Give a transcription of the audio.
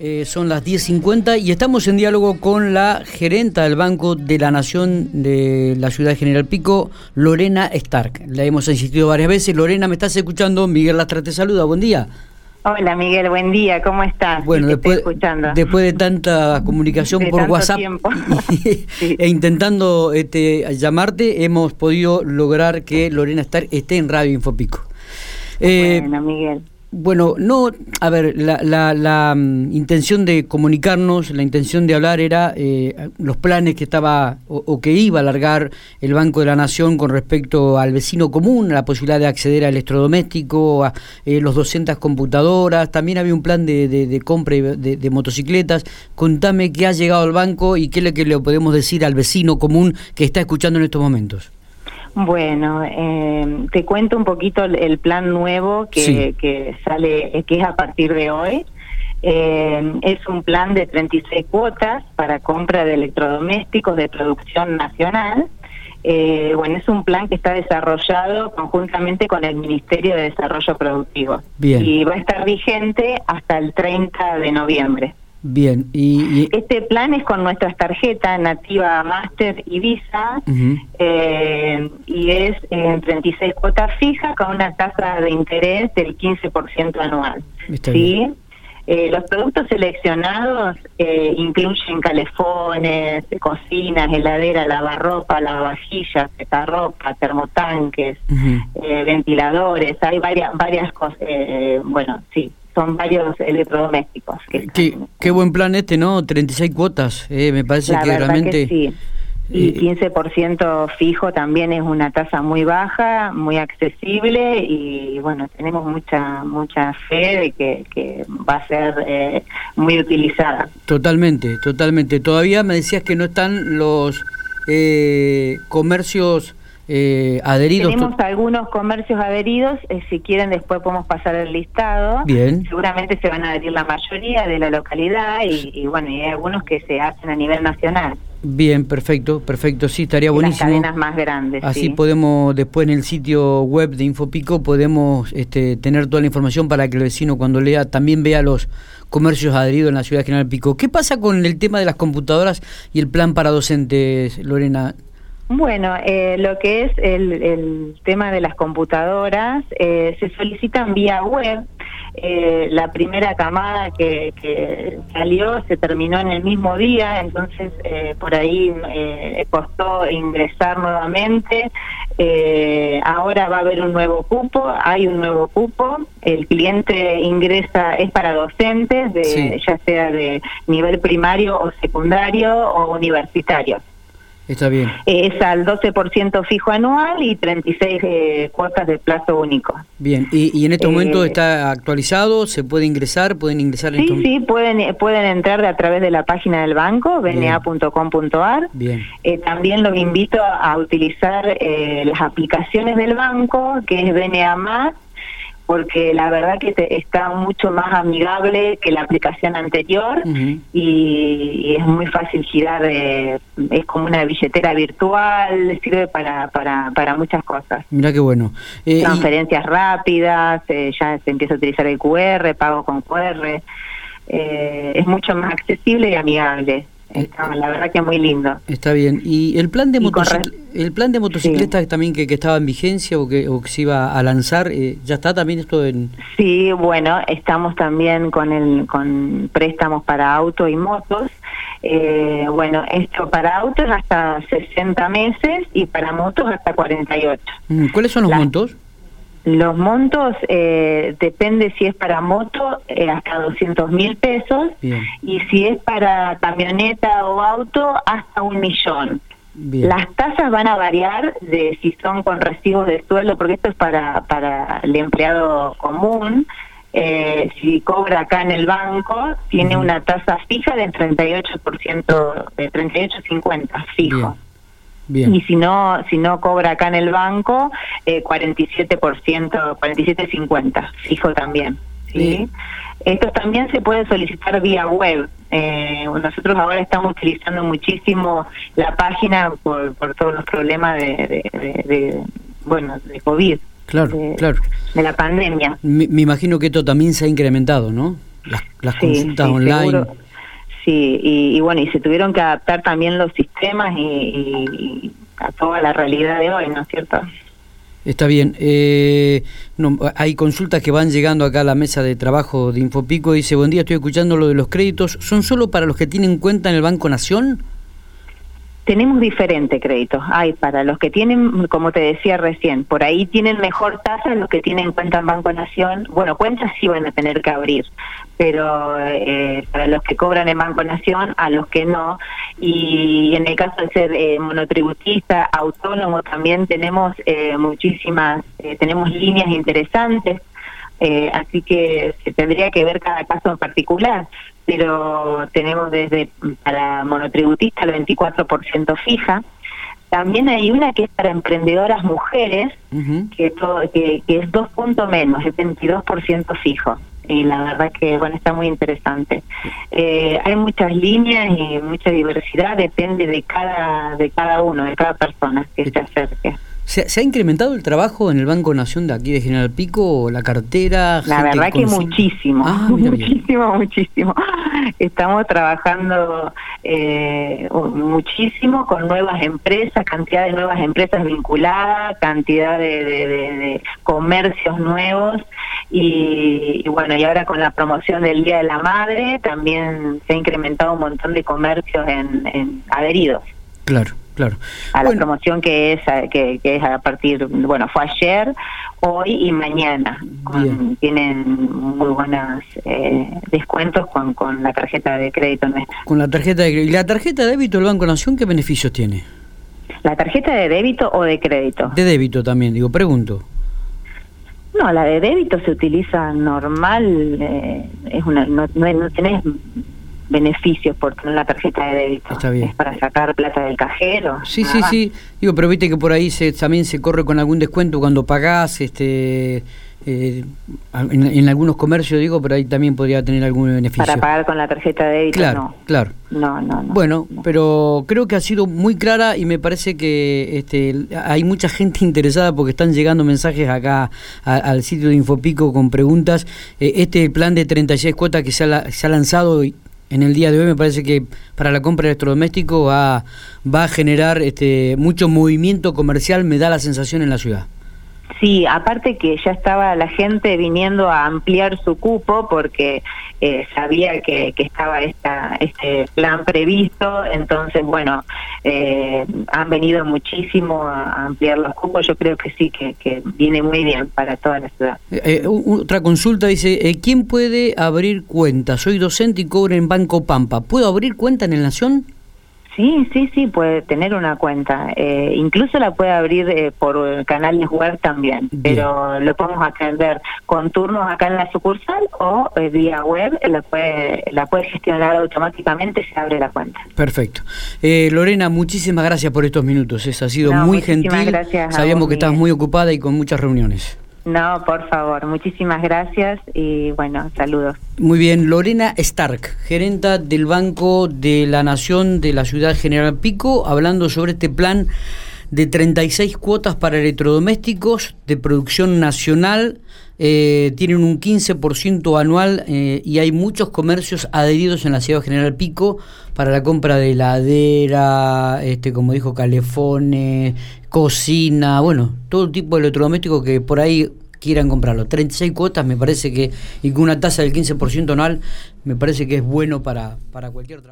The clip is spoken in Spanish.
Eh, son las 10.50 y estamos en diálogo con la gerenta del Banco de la Nación de la ciudad de General Pico, Lorena Stark. La hemos insistido varias veces. Lorena, ¿me estás escuchando? Miguel Lastra te saluda. Buen día. Hola Miguel, buen día, ¿cómo estás? Bueno, después, después de tanta comunicación por WhatsApp e intentando este, llamarte, hemos podido lograr que Lorena Stark esté en Radio Infopico. Eh, bueno, Miguel. Bueno, no, a ver, la, la, mm, intención de comunicarnos, la intención de hablar era eh, los planes que estaba o, que iba a alargar el Banco de la Nación con respecto al vecino común, la posibilidad de acceder a electrodoméstico, a eh, los 200 computadoras, también había un plan de, de, compra de, de, motocicletas. Contame qué ha llegado al banco y qué es lo que le podemos decir al vecino común que está escuchando en estos momentos. Bueno, eh, te cuento un poquito el, plan nuevo que, que, sale, que es a partir de hoy. Eh, es un plan de 36 cuotas para compra de electrodomésticos de producción nacional. Eh, bueno, es un plan que está desarrollado conjuntamente con el Ministerio de Desarrollo Productivo. Bien. Y va a estar vigente hasta el 30 de noviembre. Bien, y, este plan es con nuestras tarjetas Nativa Master y Visa eh, y es en 36 cuotas fijas con una tasa de interés del 15% anual. ¿sí? Eh, los productos seleccionados eh, incluyen calefones, cocinas, heladera, lavarropa, lavavajillas, ropa, termotanques, ventiladores, hay varias, varias cosas, bueno, sí, son varios electrodomésticos. qué, qué, buen plan este, ¿no? 36 cuotas, eh, me parece que realmente... sí. Y 15% fijo también es una tasa muy baja, muy accesible y bueno, tenemos mucha mucha fe de que, va a ser eh, muy utilizada. Totalmente, totalmente. Todavía me decías que no están los eh, comercios eh, adheridos. Tenemos algunos comercios adheridos, eh, si quieren después podemos pasar el listado. Bien. Seguramente se van a adherir la mayoría de la localidad y, bueno, y hay algunos que se hacen a nivel nacional. Bien, perfecto, perfecto, sí, estaría buenísimo. Las cadenas más grandes. Así podemos, después en el sitio web de Infopico, podemos este, tener toda la información para que el vecino cuando lea también vea los comercios adheridos en la ciudad de General Pico. ¿Qué pasa con el tema de las computadoras y el plan para docentes, Lorena? Bueno, eh, lo que es el, tema de las computadoras, eh, se solicitan vía web. Eh, la primera camada que, salió se terminó en el mismo día, entonces por ahí costó ingresar nuevamente. ahora va a haber un nuevo cupo, hay un nuevo cupo. El cliente ingresa, es para docentes, de, ya sea de nivel primario o secundario o universitario. Está bien. Es al 12% fijo anual y 36 eh, cuotas de plazo único. Bien, ¿y, en este momento eh, está actualizado? ¿Se puede ingresar? ¿Pueden ingresar en Sí, sí, pueden, pueden entrar a través de la página del banco, bna.com.ar. Bien. Eh, también los invito a utilizar las aplicaciones del banco, que es BNA Más porque la verdad que está mucho más amigable que la aplicación anterior y, es muy fácil girar, es como una billetera virtual, sirve para, para, para muchas cosas. Mira qué bueno. Eh, Transferencias rápidas, eh, ya se empieza a utilizar el QR, pago con QR, eh, es mucho más accesible y amigable la verdad que es muy lindo. Está bien. ¿Y el plan de, el plan de motocicletas también que, estaba en vigencia o que, o que se iba a lanzar, eh, ya está también esto en...? Sí, bueno, estamos también con, el, con préstamos para auto y motos. Eh, bueno, esto para autos hasta 60 meses y para motos hasta 48. Mm, ¿Cuáles son los montos? Los montos eh, depende si es para moto eh, hasta 200 mil pesos y si es para camioneta o auto hasta un millón. Las tasas van a variar de si son con recibos de sueldo, porque esto es para, para el empleado común. Eh, si cobra acá en el banco, tiene una tasa fija del 38%, de 38,50 fijo. Y si no, si no cobra acá en el banco, eh, 47%, 47.50, fijo también. ¿sí? Esto también se puede solicitar vía web. Eh, nosotros ahora estamos utilizando muchísimo la página por, por todos los problemas de, de, bueno, de COVID. Claro, claro. De la pandemia. Me, me, imagino que esto también se ha incrementado, ¿no? las, consultas online. Sí, y, bueno, y se tuvieron que adaptar también los sistemas y, a toda la realidad de hoy, ¿no es cierto? Está bien. Eh, no, hay consultas que van llegando acá a la mesa de trabajo de Infopico. Dice, buen día, estoy escuchando lo de los créditos. ¿Son solo para los que tienen cuenta en el Banco Nación? Tenemos diferentes créditos. Hay para los que tienen, como te decía recién, por ahí tienen mejor tasa los que tienen cuenta en Banco Nación. Bueno, cuentas sí van a tener que abrir, pero eh, para los que cobran en Banco Nación, a los que no. Y en el caso de ser eh, monotributista, autónomo, también tenemos eh, muchísimas, tenemos líneas interesantes. así que se tendría que ver cada caso en particular pero tenemos desde para monotributista el 24% fija. También hay una que es para emprendedoras mujeres, que, que, es dos puntos menos, es 22% fijo. Y la verdad que, bueno, está muy interesante. Eh, hay muchas líneas y mucha diversidad, depende de cada, de cada uno, de cada persona que se acerque. ¿Se, ha incrementado el trabajo en el Banco Nación de aquí de General Pico, la cartera? La verdad que muchísimo, ah, muchísimo, muchísimo. Estamos trabajando eh, muchísimo con nuevas empresas, cantidad de nuevas empresas vinculadas, cantidad de, comercios nuevos y, bueno, y ahora con la promoción del Día de la Madre también se ha incrementado un montón de comercios en, en adheridos. Claro. Claro. A la promoción que es, que, es a partir, bueno, fue ayer, hoy y mañana. tienen muy buenos eh, descuentos con, con la tarjeta de crédito nuestra. Con la tarjeta de crédito. ¿Y la tarjeta de débito del Banco Nación qué beneficios tiene? ¿La tarjeta de débito o de crédito? De débito también, digo, pregunto. No, la de débito se utiliza normal, eh, es una, no, no, no tenés beneficios por tener la tarjeta de débito. Está bien. Es para sacar plata del cajero. Sí, sí, sí. Digo, pero viste que por ahí se, también se corre con algún descuento cuando pagás, este, eh, en, algunos comercios digo, pero ahí también podría tener algún beneficio. Para pagar con la tarjeta de débito, claro, no. Claro, no, no, no. Bueno, pero creo que ha sido muy clara y me parece que este, hay mucha gente interesada porque están llegando mensajes acá al sitio de Infopico con preguntas. Eh, este plan de 36 cuotas que se ha, se ha lanzado en el día de hoy me parece que para la compra de electrodoméstico va, va a generar este, mucho movimiento comercial, me da la sensación en la ciudad. Sí, aparte que ya estaba la gente viniendo a ampliar su cupo porque eh, sabía que, estaba esta, este plan previsto, entonces, bueno, eh, han venido muchísimo a ampliar los cupos, yo creo que sí, que, que viene muy bien para toda la ciudad. Eh, otra consulta dice, ¿quién puede abrir cuenta? Soy docente y cobro en Banco Pampa, ¿puedo abrir cuenta en el Nación? Sí, sí, sí, puede tener una cuenta. Eh, incluso la puede abrir eh, por canales web también, pero lo podemos atender con turnos acá en la sucursal o eh, vía web, la puede, la puede gestionar automáticamente, se abre la cuenta. Perfecto. Lorena, muchísimas gracias por estos minutos, eso ha sido muy gentil. Gracias Sabíamos que estás muy ocupada y con muchas reuniones. No, por favor, muchísimas gracias y bueno, saludos. Muy bien, Lorena Stark, gerenta del Banco de la Nación de la Ciudad General Pico, hablando sobre este plan de 36 cuotas para electrodomésticos de producción nacional. Eh, tienen un 15% anual eh, y hay muchos comercios adheridos en la ciudad general Pico para la compra de heladera, este, como dijo, calefones, cocina, bueno, todo tipo de electrodomésticos que por ahí quieran comprarlo. 36 cuotas me parece que, y con una tasa del 15% anual, me parece que es bueno para, para cualquier trabajo.